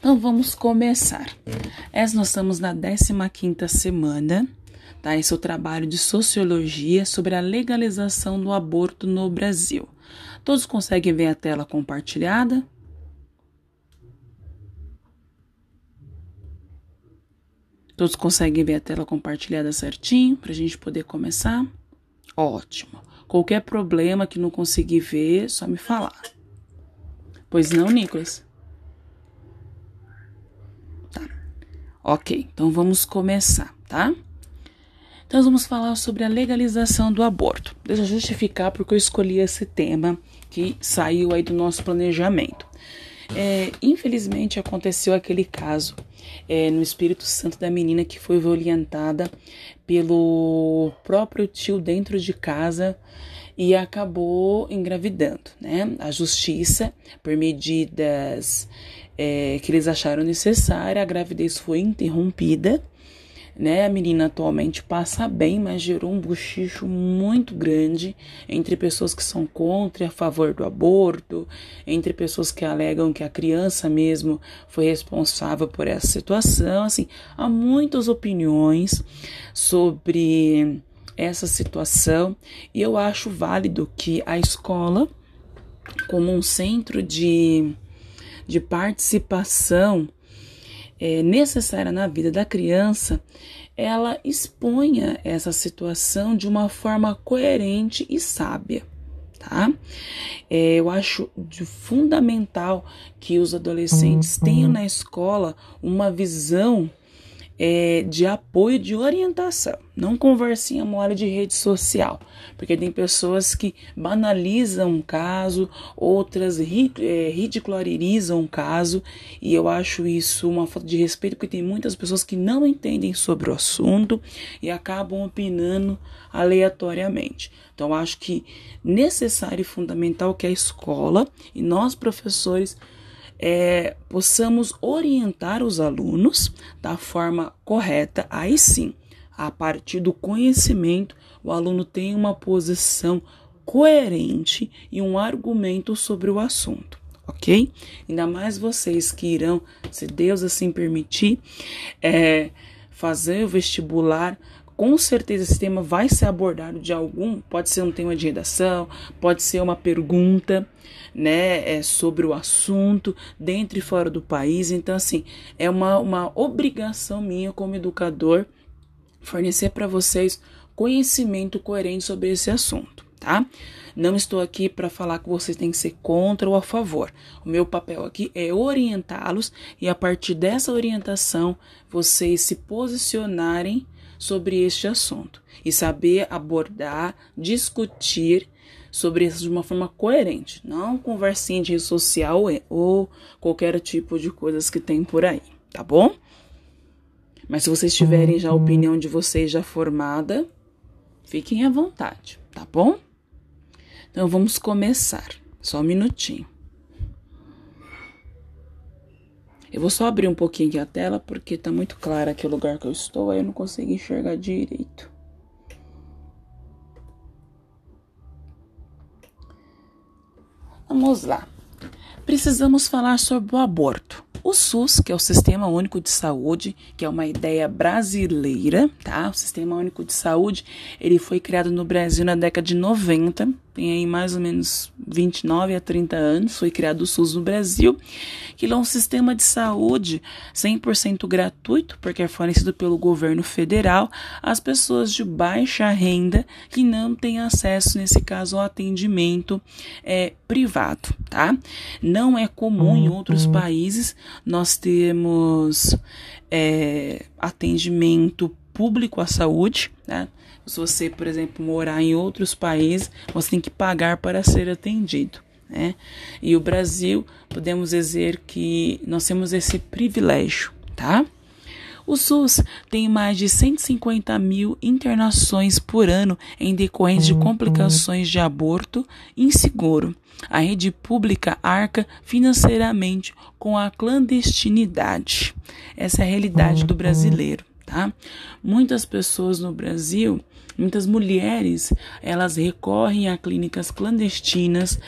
Então vamos começar. Essa nós estamos na 15ª semana, tá? Esse é o trabalho de sociologia sobre a legalização do aborto no Brasil. Todos conseguem ver a tela compartilhada? Todos conseguem ver a tela compartilhada certinho para a gente poder começar? Ótimo. Qualquer problema que não conseguir ver, só me falar. Pois não, Nicolas? Ok, então vamos começar, tá? Então vamos falar sobre a legalização do aborto. Deixa eu justificar porque eu escolhi esse tema que saiu aí do nosso planejamento. É, infelizmente aconteceu aquele caso é, no Espírito Santo da menina que foi violentada pelo próprio tio dentro de casa e acabou engravidando, né? A justiça, por medidas é, que eles acharam necessária, a gravidez foi interrompida, né? A menina atualmente passa bem, mas gerou um bochicho muito grande entre pessoas que são contra e a favor do aborto, entre pessoas que alegam que a criança mesmo foi responsável por essa situação. Assim, há muitas opiniões sobre essa situação e eu acho válido que a escola, como um centro de de participação é, necessária na vida da criança, ela exponha essa situação de uma forma coerente e sábia. Tá? É, eu acho de fundamental que os adolescentes tenham na escola uma visão é, de apoio, de orientação, não conversinha mole de rede social, porque tem pessoas que banalizam um caso, outras é, ridicularizam um caso, e eu acho isso uma falta de respeito, porque tem muitas pessoas que não entendem sobre o assunto e acabam opinando aleatoriamente. Então, acho que necessário e fundamental que a escola e nós professores é, possamos orientar os alunos da forma correta, aí sim, a partir do conhecimento, o aluno tem uma posição coerente e um argumento sobre o assunto, ok? Ainda mais vocês que irão, se Deus assim permitir, é, fazer o vestibular com certeza esse tema vai ser abordado de algum, pode ser um tema de redação, pode ser uma pergunta, né, é, sobre o assunto, dentro e fora do país. Então, assim, é uma, uma obrigação minha como educador fornecer para vocês conhecimento coerente sobre esse assunto, tá? Não estou aqui para falar que vocês têm que ser contra ou a favor. O meu papel aqui é orientá-los e a partir dessa orientação vocês se posicionarem sobre este assunto e saber abordar, discutir sobre isso de uma forma coerente, não conversinha de rede social ou qualquer tipo de coisas que tem por aí, tá bom? Mas se vocês tiverem já a uhum. opinião de vocês já formada, fiquem à vontade, tá bom? Então vamos começar. Só um minutinho. Eu vou só abrir um pouquinho aqui a tela porque tá muito claro aqui o lugar que eu estou, aí eu não consigo enxergar direito. Vamos lá. Precisamos falar sobre o aborto. O SUS, que é o Sistema Único de Saúde, que é uma ideia brasileira, tá? O Sistema Único de Saúde, ele foi criado no Brasil na década de 90, tem aí mais ou menos 29 a 30 anos, foi criado o SUS no Brasil, que é um sistema de saúde 100% gratuito, porque é fornecido pelo governo federal às pessoas de baixa renda que não têm acesso, nesse caso, ao atendimento é, privado, tá? Não é comum em outros uhum. países nós temos é, atendimento público à saúde, né? Se você, por exemplo, morar em outros países, você tem que pagar para ser atendido. Né? E o Brasil, podemos dizer que nós temos esse privilégio, tá? O SUS tem mais de 150 mil internações por ano em decorrência de complicações de aborto inseguro. A rede pública arca financeiramente com a clandestinidade. Essa é a realidade do brasileiro tá? Muitas pessoas no Brasil, muitas mulheres, elas recorrem a clínicas clandestinas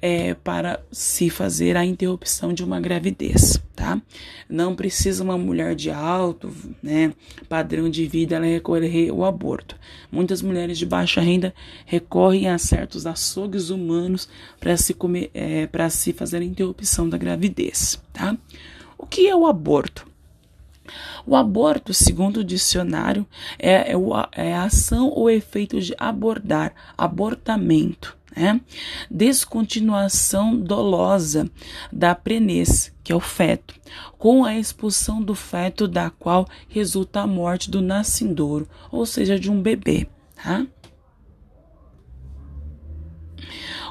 é, para se fazer a interrupção de uma gravidez, tá? Não precisa uma mulher de alto, né, padrão de vida, ela recorrer ao aborto. Muitas mulheres de baixa renda recorrem a certos açougues humanos para se comer, é, para se fazer a interrupção da gravidez, tá? O que é o aborto? O aborto, segundo o dicionário, é, é, é a ação ou efeito de abordar, abortamento, né? Descontinuação dolosa da prenez, que é o feto, com a expulsão do feto da qual resulta a morte do nascidouro, ou seja, de um bebê, tá?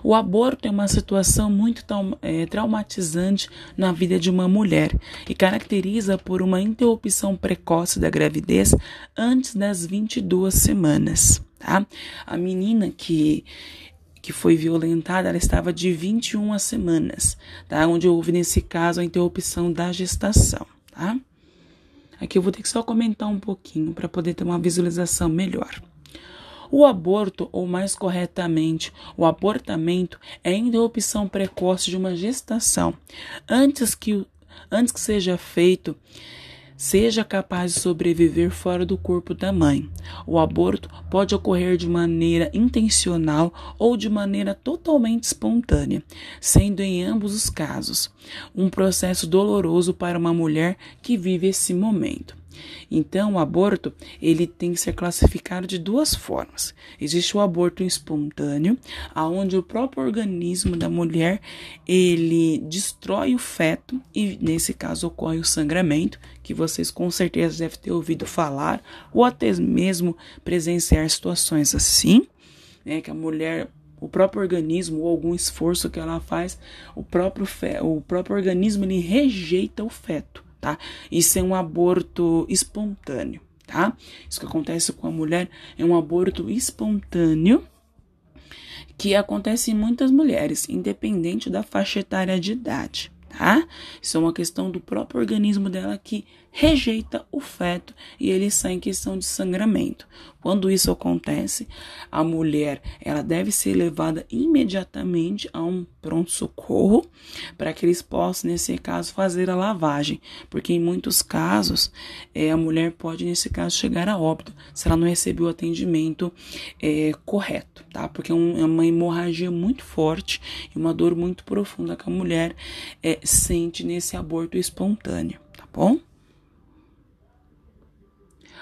O aborto é uma situação muito é, traumatizante na vida de uma mulher e caracteriza por uma interrupção precoce da gravidez antes das 22 semanas. Tá? A menina que que foi violentada, ela estava de 21 semanas, tá? Onde houve nesse caso a interrupção da gestação, tá? Aqui eu vou ter que só comentar um pouquinho para poder ter uma visualização melhor. O aborto, ou mais corretamente, o abortamento, é a interrupção precoce de uma gestação antes que, antes que seja feito seja capaz de sobreviver fora do corpo da mãe. O aborto pode ocorrer de maneira intencional ou de maneira totalmente espontânea, sendo em ambos os casos um processo doloroso para uma mulher que vive esse momento. Então, o aborto ele tem que ser classificado de duas formas. Existe o aborto espontâneo, aonde o próprio organismo da mulher ele destrói o feto e nesse caso ocorre o sangramento, que vocês com certeza devem ter ouvido falar ou até mesmo presenciar situações assim, né, que a mulher o próprio organismo ou algum esforço que ela faz, o próprio, fe, o próprio organismo ele rejeita o feto tá? Isso é um aborto espontâneo, tá? Isso que acontece com a mulher é um aborto espontâneo que acontece em muitas mulheres, independente da faixa etária de idade, tá? Isso é uma questão do próprio organismo dela que rejeita o feto e ele sai em questão de sangramento. Quando isso acontece, a mulher ela deve ser levada imediatamente a um pronto socorro para que eles possam nesse caso fazer a lavagem, porque em muitos casos é, a mulher pode nesse caso chegar a óbito se ela não recebeu o atendimento é, correto, tá? Porque é, é, uma hemorragia muito forte e uma dor muito profunda que a mulher é, sente nesse aborto espontâneo, tá bom?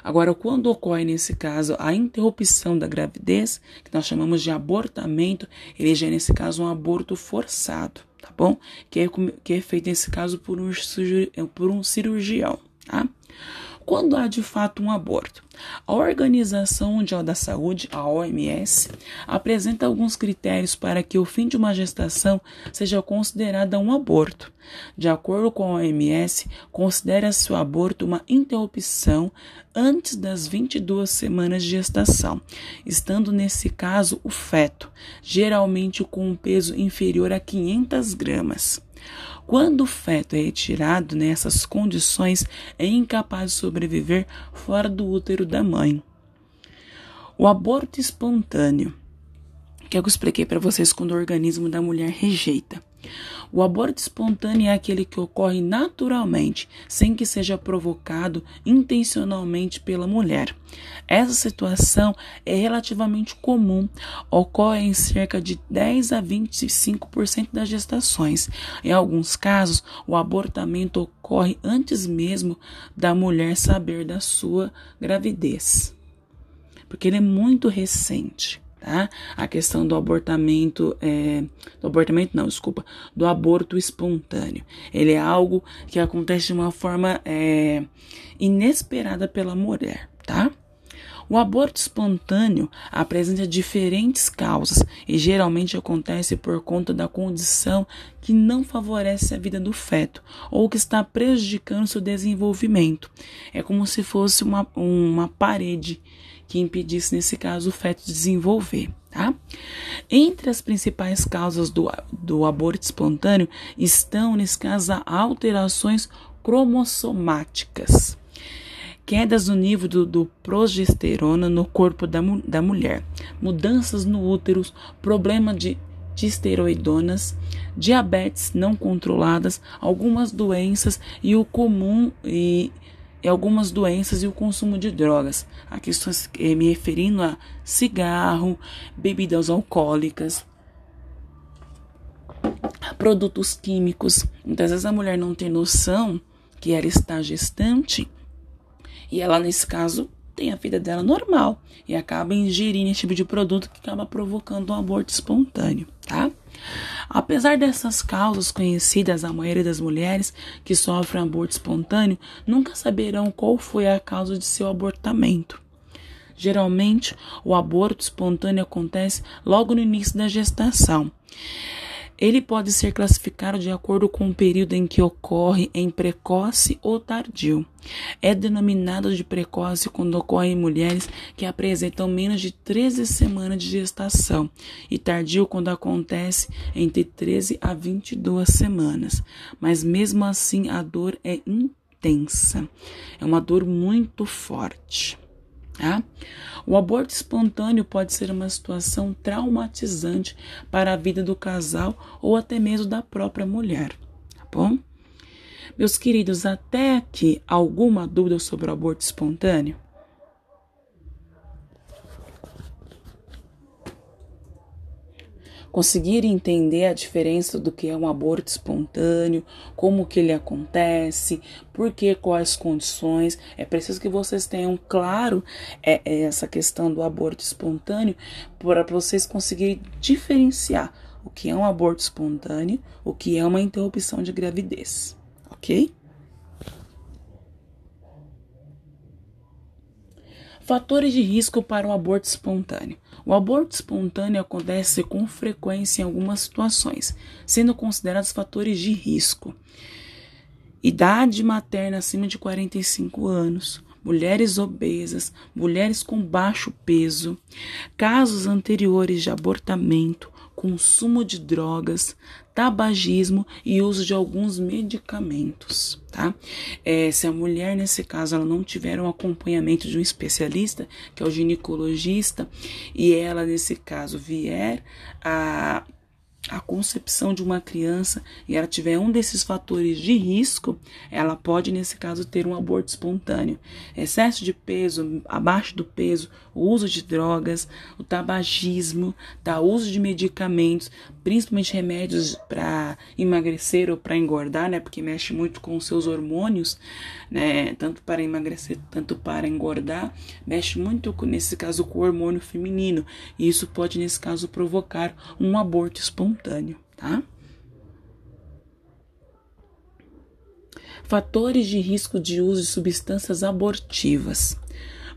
Agora, quando ocorre nesse caso a interrupção da gravidez, que nós chamamos de abortamento, ele já é nesse caso um aborto forçado, tá bom? Que é, que é feito nesse caso por um, por um cirurgião, tá? Quando há de fato um aborto? A Organização Mundial da Saúde, a OMS, apresenta alguns critérios para que o fim de uma gestação seja considerado um aborto. De acordo com a OMS, considera-se o aborto uma interrupção antes das 22 semanas de gestação, estando nesse caso o feto, geralmente com um peso inferior a 500 gramas. Quando o feto é retirado nessas condições, é incapaz de sobreviver fora do útero da mãe. O aborto espontâneo, que é eu expliquei para vocês quando o organismo da mulher rejeita. O aborto espontâneo é aquele que ocorre naturalmente, sem que seja provocado intencionalmente pela mulher. Essa situação é relativamente comum, ocorre em cerca de 10 a 25% das gestações. Em alguns casos, o abortamento ocorre antes mesmo da mulher saber da sua gravidez, porque ele é muito recente tá? A questão do abortamento, é, do abortamento não, desculpa, do aborto espontâneo. Ele é algo que acontece de uma forma é, inesperada pela mulher, tá? O aborto espontâneo apresenta diferentes causas e geralmente acontece por conta da condição que não favorece a vida do feto ou que está prejudicando seu desenvolvimento. É como se fosse uma, uma parede que impedisse, nesse caso, o feto desenvolver. Tá? Entre as principais causas do, do aborto espontâneo estão, nesse caso, alterações cromossomáticas quedas no nível do, do progesterona no corpo da, da mulher, mudanças no útero, problema de, de esteroidonas, diabetes não controladas, algumas doenças e o comum e, e algumas doenças e o consumo de drogas. Aqui estou me referindo a cigarro, bebidas alcoólicas, produtos químicos. Muitas vezes a mulher não tem noção que ela está gestante e ela, nesse caso, tem a vida dela normal e acaba ingerindo esse tipo de produto que acaba provocando um aborto espontâneo, tá? Apesar dessas causas conhecidas, a maioria das mulheres que sofrem aborto espontâneo nunca saberão qual foi a causa de seu abortamento. Geralmente, o aborto espontâneo acontece logo no início da gestação. Ele pode ser classificado de acordo com o período em que ocorre em precoce ou tardio. É denominado de precoce quando ocorre em mulheres que apresentam menos de 13 semanas de gestação e tardio quando acontece entre 13 a 22 semanas. Mas mesmo assim a dor é intensa. É uma dor muito forte. Tá? O aborto espontâneo pode ser uma situação traumatizante para a vida do casal ou até mesmo da própria mulher, tá bom? Meus queridos, até aqui alguma dúvida sobre o aborto espontâneo? Conseguir entender a diferença do que é um aborto espontâneo, como que ele acontece, por que, quais condições. É preciso que vocês tenham claro é, é essa questão do aborto espontâneo para vocês conseguirem diferenciar o que é um aborto espontâneo, o que é uma interrupção de gravidez, ok? Fatores de risco para o aborto espontâneo. O aborto espontâneo acontece com frequência em algumas situações, sendo considerados fatores de risco. Idade materna acima de 45 anos, mulheres obesas, mulheres com baixo peso, casos anteriores de abortamento, consumo de drogas, tabagismo e uso de alguns medicamentos, tá? É, se a mulher, nesse caso, ela não tiver um acompanhamento de um especialista, que é o ginecologista, e ela, nesse caso, vier a a concepção de uma criança e ela tiver um desses fatores de risco, ela pode, nesse caso, ter um aborto espontâneo. Excesso de peso, abaixo do peso, o uso de drogas, o tabagismo, tá? o uso de medicamentos, principalmente remédios para emagrecer ou para engordar, né? Porque mexe muito com os seus hormônios, né? Tanto para emagrecer, tanto para engordar, mexe muito, nesse caso, com o hormônio feminino. E isso pode, nesse caso, provocar um aborto espontâneo espontâneo, tá? Fatores de risco de uso de substâncias abortivas.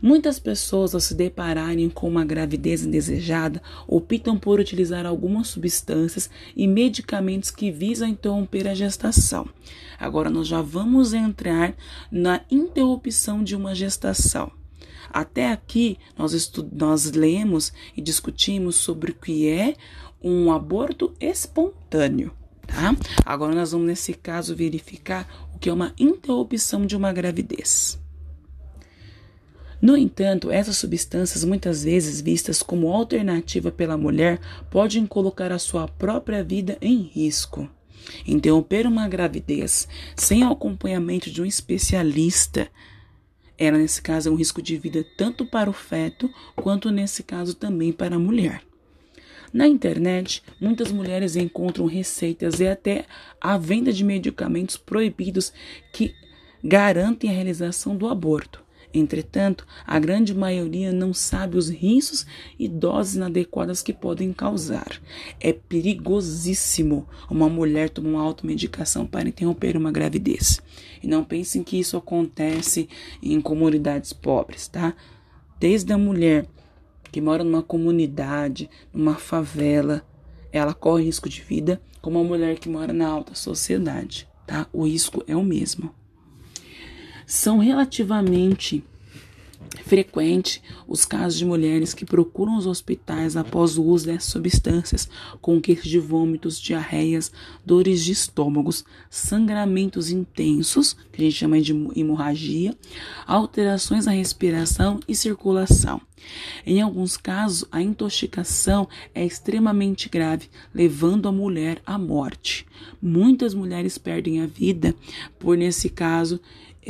Muitas pessoas, ao se depararem com uma gravidez indesejada, optam por utilizar algumas substâncias e medicamentos que visam interromper a gestação. Agora, nós já vamos entrar na interrupção de uma gestação. Até aqui, nós, nós lemos e discutimos sobre o que é um aborto espontâneo, tá? Agora nós vamos, nesse caso, verificar o que é uma interrupção de uma gravidez. No entanto, essas substâncias, muitas vezes vistas como alternativa pela mulher, podem colocar a sua própria vida em risco. Interromper uma gravidez sem o acompanhamento de um especialista era, nesse caso, é um risco de vida tanto para o feto quanto, nesse caso, também para a mulher. Na internet, muitas mulheres encontram receitas e até a venda de medicamentos proibidos que garantem a realização do aborto. Entretanto, a grande maioria não sabe os riscos e doses inadequadas que podem causar. É perigosíssimo uma mulher tomar uma automedicação para interromper uma gravidez. E não pensem que isso acontece em comunidades pobres, tá? Desde a mulher que mora numa comunidade, numa favela, ela corre risco de vida, como a mulher que mora na alta sociedade, tá? O risco é o mesmo. São relativamente frequente os casos de mulheres que procuram os hospitais após o uso dessas substâncias, com queixas de vômitos, diarreias, dores de estômagos, sangramentos intensos, que a gente chama de hemorragia, alterações na respiração e circulação. Em alguns casos, a intoxicação é extremamente grave, levando a mulher à morte. Muitas mulheres perdem a vida por, nesse caso,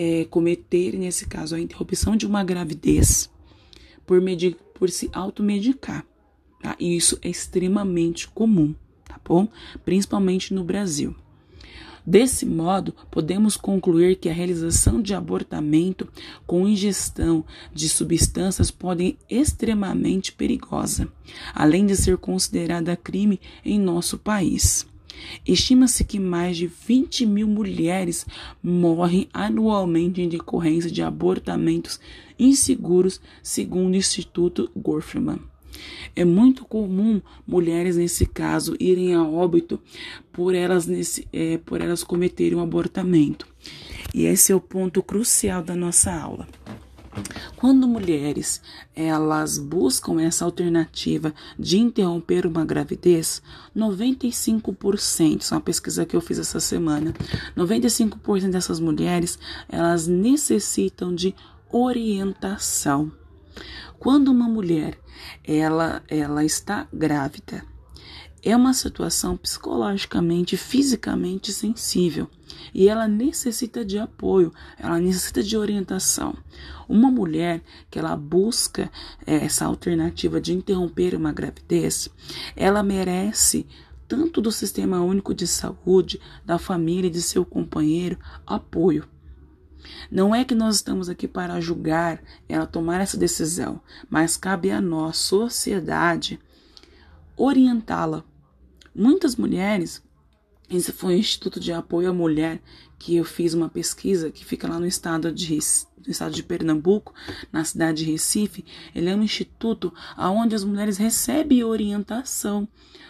é, cometer, nesse caso, a interrupção de uma gravidez por, por se automedicar. Tá? E isso é extremamente comum, tá bom? Principalmente no Brasil. Desse modo, podemos concluir que a realização de abortamento com ingestão de substâncias pode ser extremamente perigosa, além de ser considerada crime em nosso país. Estima-se que mais de 20 mil mulheres morrem anualmente em decorrência de abortamentos inseguros, segundo o Instituto Gorfman. É muito comum mulheres, nesse caso, irem a óbito por elas, nesse, é, por elas cometerem um abortamento. E esse é o ponto crucial da nossa aula. Quando mulheres elas buscam essa alternativa de interromper uma gravidez, 95%, isso é uma pesquisa que eu fiz essa semana, 95% dessas mulheres elas necessitam de orientação. Quando uma mulher ela ela está grávida, é uma situação psicologicamente, fisicamente sensível e ela necessita de apoio, ela necessita de orientação. Uma mulher que ela busca é, essa alternativa de interromper uma gravidez, ela merece tanto do Sistema Único de Saúde, da família e de seu companheiro apoio. Não é que nós estamos aqui para julgar ela tomar essa decisão, mas cabe a nós, sociedade, orientá-la. Muitas mulheres, esse foi o Instituto de Apoio à Mulher que eu fiz uma pesquisa que fica lá no estado de, no estado de Pernambuco, na cidade de Recife. Ele é um instituto onde as mulheres recebem orientação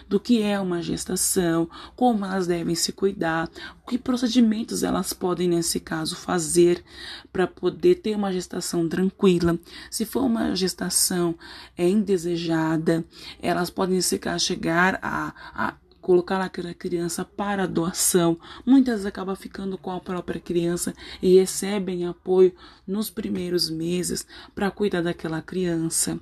do que é uma gestação, como elas devem se cuidar, que procedimentos elas podem, nesse caso, fazer para poder ter uma gestação tranquila. Se for uma gestação é, indesejada, elas podem, caso, chegar a, a colocar aquela criança para doação. Muitas acabam ficando com a própria criança e recebem apoio nos primeiros meses para cuidar daquela criança.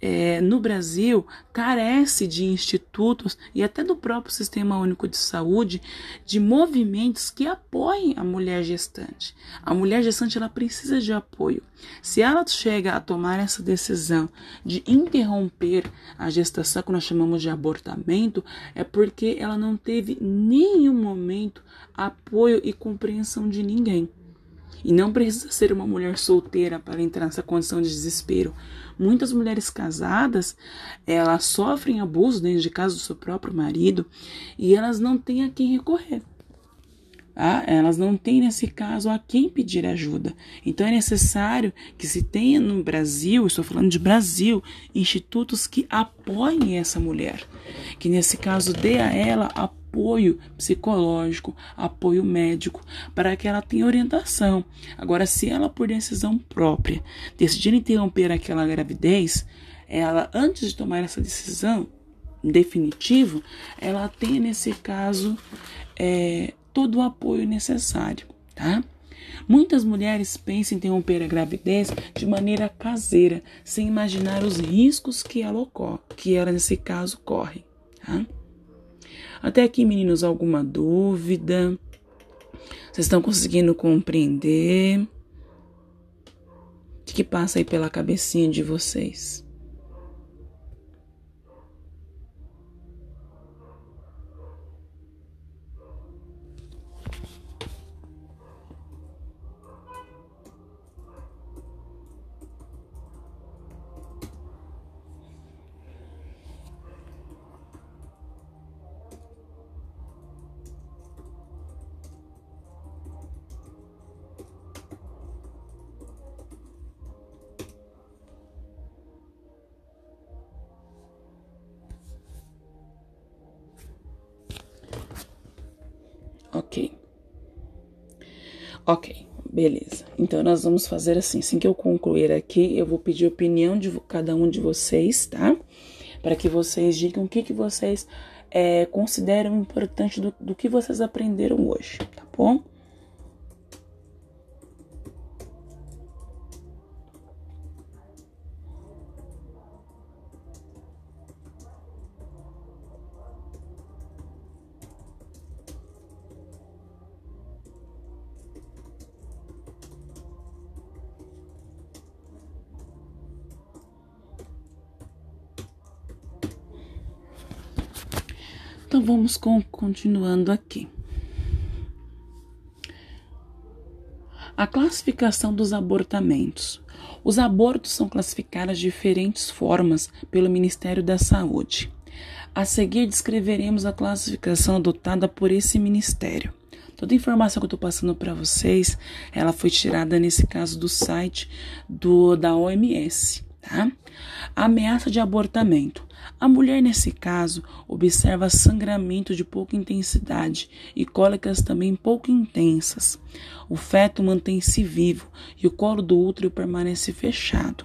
É, no Brasil, carece de institutos e até do próprio Sistema Único de Saúde de movimentos que apoiem a mulher gestante. A mulher gestante ela precisa de apoio. Se ela chega a tomar essa decisão de interromper a gestação, que nós chamamos de abortamento, é porque ela não teve nenhum momento apoio e compreensão de ninguém. E não precisa ser uma mulher solteira para entrar nessa condição de desespero. Muitas mulheres casadas, elas sofrem abuso dentro de casa do seu próprio marido e elas não têm a quem recorrer. Ah, elas não têm, nesse caso, a quem pedir ajuda. Então é necessário que se tenha no Brasil, estou falando de Brasil, institutos que apoiem essa mulher, que nesse caso dê a ela apoio psicológico, apoio médico, para que ela tenha orientação. Agora, se ela, por decisão própria, decidir interromper aquela gravidez, ela, antes de tomar essa decisão, definitivo, ela tem nesse caso é, todo o apoio necessário, tá? Muitas mulheres pensam em interromper a gravidez de maneira caseira, sem imaginar os riscos que ela ocorre, que ela nesse caso corre, tá? Até aqui, meninos, alguma dúvida? Vocês estão conseguindo compreender? O que passa aí pela cabecinha de vocês? Ok. Beleza. Então nós vamos fazer assim, assim que eu concluir aqui, eu vou pedir opinião de cada um de vocês, tá? Para que vocês digam o que, que vocês é, consideram importante do, do que vocês aprenderam hoje, tá bom? Então vamos com, continuando aqui. A classificação dos abortamentos. Os abortos são classificados de diferentes formas pelo Ministério da Saúde. A seguir, descreveremos a classificação adotada por esse ministério. Toda a informação que eu estou passando para vocês, ela foi tirada nesse caso do site do da OMS, tá? Ameaça de abortamento. A mulher, nesse caso, observa sangramento de pouca intensidade e cólicas também pouco intensas. O feto mantém-se vivo e o colo do útero permanece fechado.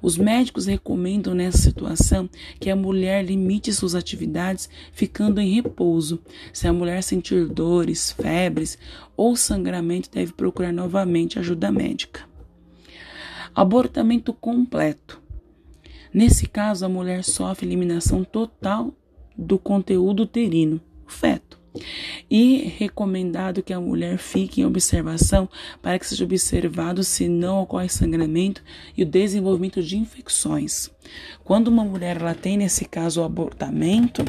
Os médicos recomendam nessa situação que a mulher limite suas atividades ficando em repouso. Se a mulher sentir dores, febres ou sangramento, deve procurar novamente ajuda médica. Abortamento completo. Nesse caso, a mulher sofre eliminação total do conteúdo uterino, o feto. E recomendado que a mulher fique em observação para que seja observado se não ocorre sangramento e o desenvolvimento de infecções. Quando uma mulher ela tem nesse caso o abortamento,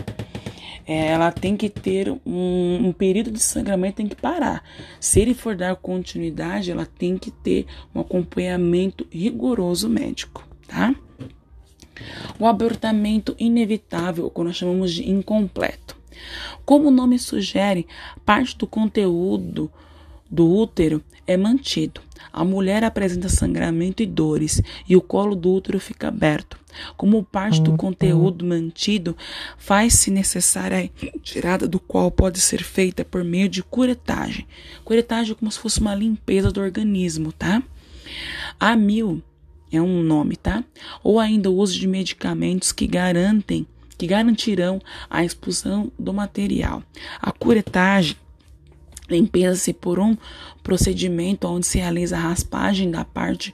ela tem que ter um, um, período de sangramento, tem que parar. Se ele for dar continuidade, ela tem que ter um acompanhamento rigoroso médico, tá? O abortamento inevitável, que nós chamamos de incompleto. Como o nome sugere, parte do conteúdo do útero é mantido. A mulher apresenta sangramento e dores e o colo do útero fica aberto. Como parte do conteúdo mantido, faz-se necessária a retirada do qual pode ser feita por meio de curetagem. Curetagem é como se fosse uma limpeza do organismo, tá? A mil é um nome, tá? Ou ainda o uso de medicamentos que garantem, que garantirão a expulsão do material. A curetagem limpeza-se por um procedimento onde se realiza a raspagem da parte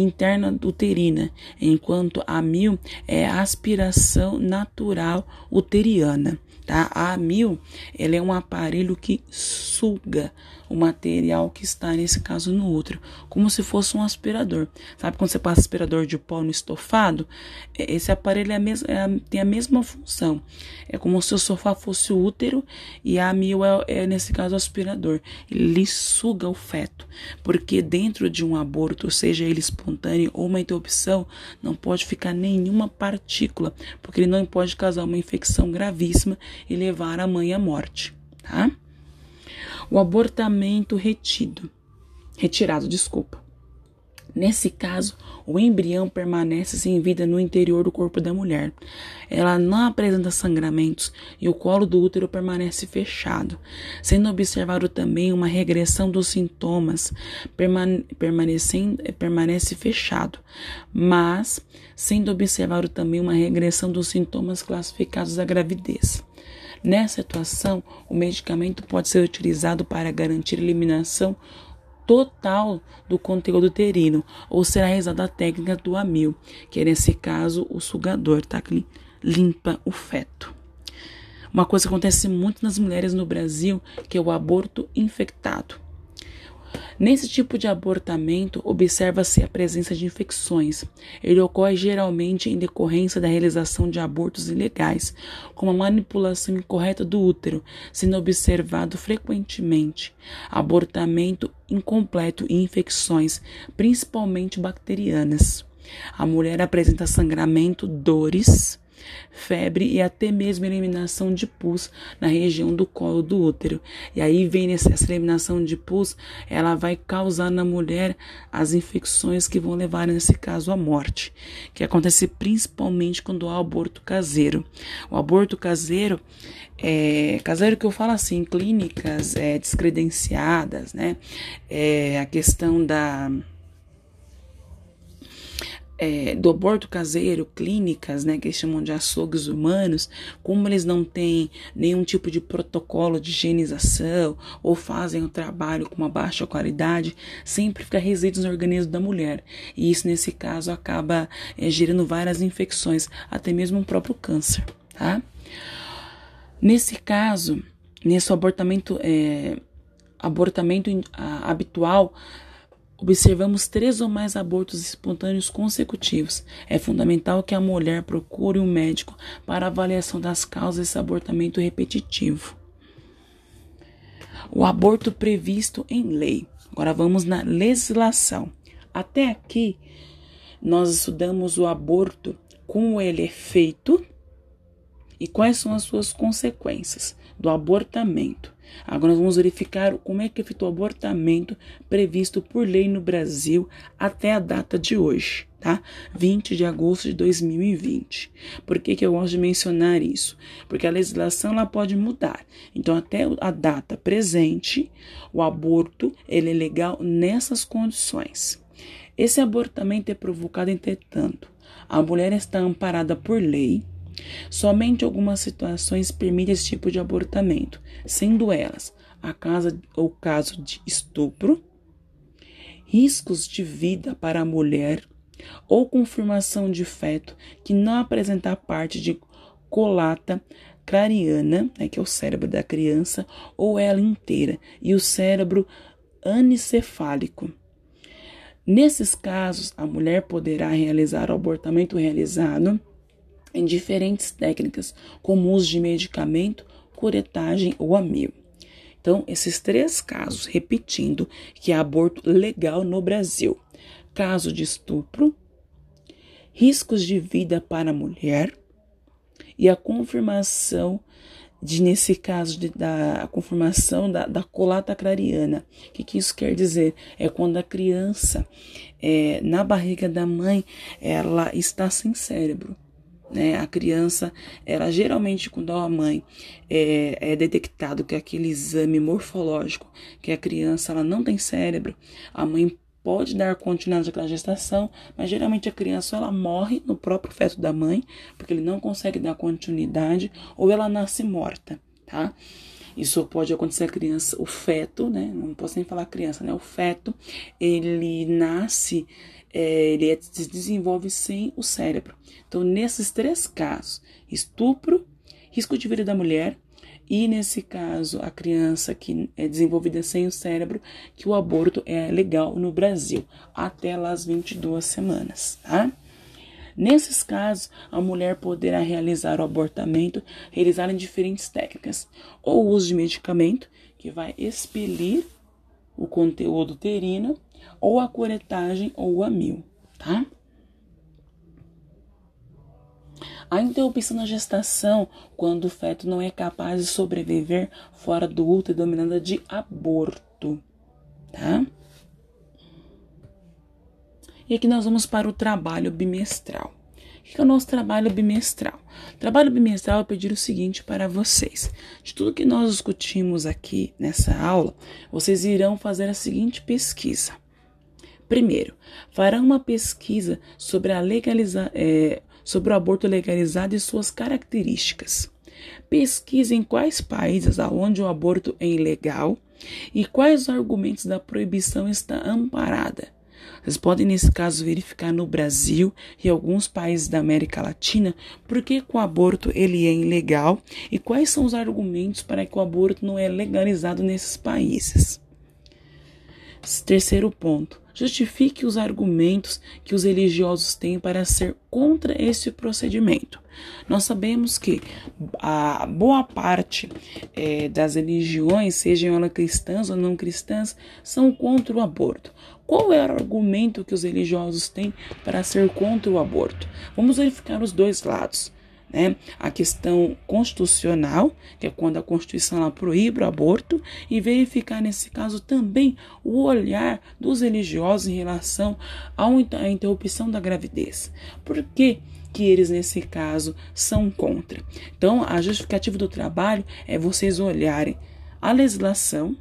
interna uterina, enquanto a mil é aspiração natural uteriana. Tá? A mil ele é um aparelho que suga o material que está, nesse caso, no útero, como se fosse um aspirador. Sabe quando você passa aspirador de pó no estofado? Esse aparelho é a mes é a, tem a mesma função. É como se o sofá fosse o útero e a mil é, é, nesse caso, o aspirador. Ele suga o feto, porque dentro de um aborto, seja ele espontâneo ou uma interrupção, não pode ficar nenhuma partícula, porque ele não pode causar uma infecção gravíssima e levar a mãe à morte, tá? O abortamento retido, retirado, desculpa. Nesse caso, o embrião permanece sem vida no interior do corpo da mulher. Ela não apresenta sangramentos e o colo do útero permanece fechado, sendo observado também uma regressão dos sintomas, permanece fechado, mas sendo observado também uma regressão dos sintomas classificados da gravidez. Nessa situação, o medicamento pode ser utilizado para garantir eliminação total do conteúdo uterino, ou será realizada a técnica do amil, que é nesse caso o sugador, tá? Que limpa o feto. Uma coisa que acontece muito nas mulheres no Brasil, que é o aborto infectado. Nesse tipo de abortamento, observa-se a presença de infecções. Ele ocorre geralmente em decorrência da realização de abortos ilegais, como a manipulação incorreta do útero, sendo observado frequentemente. Abortamento incompleto e infecções, principalmente bacterianas. A mulher apresenta sangramento, dores, febre e até mesmo eliminação de pus na região do colo do útero. E aí vem essa eliminação de pus, ela vai causar na mulher as infecções que vão levar, nesse caso, à morte, que acontece principalmente quando há aborto caseiro. O aborto caseiro é, caseiro que eu falo assim, clínicas é, descredenciadas, né? É, a questão da é, do aborto caseiro, clínicas, né, que eles chamam de açougues humanos, como eles não têm nenhum tipo de protocolo de higienização ou fazem o trabalho com uma baixa qualidade, sempre fica resíduos no organismo da mulher. E isso, nesse caso, acaba é, gerando várias infecções, até mesmo o próprio câncer, tá? Nesse caso, nesse abortamento, é, abortamento habitual, observamos três ou mais abortos espontâneos consecutivos. É fundamental que a mulher procure um médico para avaliação das causas desse abortamento repetitivo. O aborto previsto em lei. Agora vamos na legislação. Até aqui, nós estudamos o aborto, como ele é feito e quais são as suas consequências do abortamento. Agora nós vamos verificar como é que fica o abortamento previsto por lei no Brasil até a data de hoje, tá? 20 de agosto de 2020. Por que, que eu gosto de mencionar isso? Porque a legislação ela pode mudar. Então, até a data presente, o aborto ele é legal nessas condições. Esse abortamento é provocado, entretanto, a mulher está amparada por lei Somente algumas situações permitem esse tipo de abortamento, sendo elas a casa ou caso de estupro, riscos de vida para a mulher ou confirmação de feto que não apresentar parte de colata craniana, né, que é o cérebro da criança, ou ela inteira, e o cérebro anicefálico. Nesses casos, a mulher poderá realizar o abortamento realizado em diferentes técnicas, como uso de medicamento, curetagem ou amigo. Então, esses três casos, repetindo, que é aborto legal no Brasil: caso de estupro, riscos de vida para a mulher e a confirmação de, nesse caso, de, da confirmação da, da colata crariana. O que, que isso quer dizer? É quando a criança, é, na barriga da mãe, ela está sem cérebro né? A criança, ela geralmente, quando a mãe é, é, detectado que aquele exame morfológico, que a criança ela não tem cérebro, a mãe pode dar continuidade àquela gestação, mas geralmente a criança ela morre no próprio feto da mãe, porque ele não consegue dar continuidade, ou ela nasce morta, tá? Isso pode acontecer a criança, o feto, né? Não posso nem falar criança, né? O feto, ele nasce é, ele é, se desenvolve sem o cérebro. Então, nesses três casos, estupro, risco de vida da mulher e, nesse caso, a criança que é desenvolvida sem o cérebro, que o aborto é legal no Brasil, até lá as 22 semanas, tá? Nesses casos, a mulher poderá realizar o abortamento realizar em diferentes técnicas, ou uso de medicamento, que vai expelir o conteúdo uterino, ou a curetagem ou a mil, tá? A interrupção na gestação, quando o feto não é capaz de sobreviver fora do útero, é dominada de aborto, tá? E aqui nós vamos para o trabalho bimestral. O que é o nosso trabalho bimestral? Trabalho bimestral é pedir o seguinte para vocês: de tudo que nós discutimos aqui nessa aula, vocês irão fazer a seguinte pesquisa. Primeiro, farão uma pesquisa sobre, a legaliza é, sobre o aborto legalizado e suas características. Pesquisem quais países onde o aborto é ilegal e quais argumentos da proibição está amparada. Vocês podem, nesse caso, verificar no Brasil e alguns países da América Latina por que o aborto ele é ilegal e quais são os argumentos para que o aborto não é legalizado nesses países. Terceiro ponto justifique os argumentos que os religiosos têm para ser contra esse procedimento. Nós sabemos que a boa parte é, das religiões, sejam elas cristãs ou não cristãs, são contra o aborto. Qual é o argumento que os religiosos têm para ser contra o aborto? Vamos verificar os dois lados. Né, a questão constitucional, que é quando a Constituição ela proíbe o aborto, e verificar nesse caso também o olhar dos religiosos em relação à interrupção da gravidez. Por que que eles, nesse caso, são contra? Então, a justificativa do trabalho é vocês olharem a legislação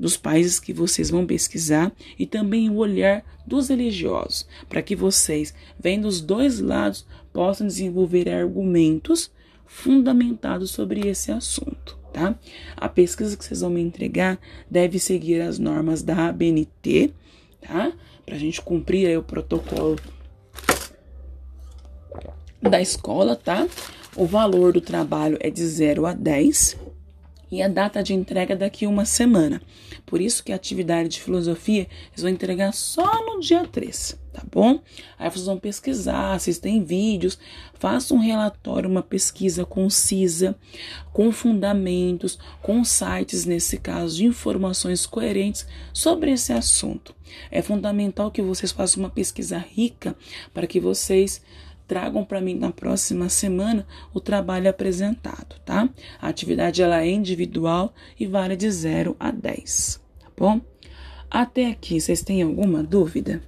dos países que vocês vão pesquisar e também o olhar dos religiosos, para que vocês, vendo os dois lados, possam desenvolver argumentos fundamentados sobre esse assunto. Tá? A pesquisa que vocês vão me entregar deve seguir as normas da ABNT, tá? Para a gente cumprir o protocolo da escola, tá? O valor do trabalho é de 0 a 10 e a data de entrega daqui uma semana. Por isso que a atividade de filosofia eles vão entregar só no dia 3, tá bom? Aí vocês vão pesquisar, assistem vídeos, façam um relatório, uma pesquisa concisa, com fundamentos, com sites, nesse caso, de informações coerentes sobre esse assunto. É fundamental que vocês façam uma pesquisa rica para que vocês tragam para mim na próxima semana o trabalho apresentado, tá? A atividade ela é individual e vale de 0 a 10, tá bom? Até aqui, vocês têm alguma dúvida?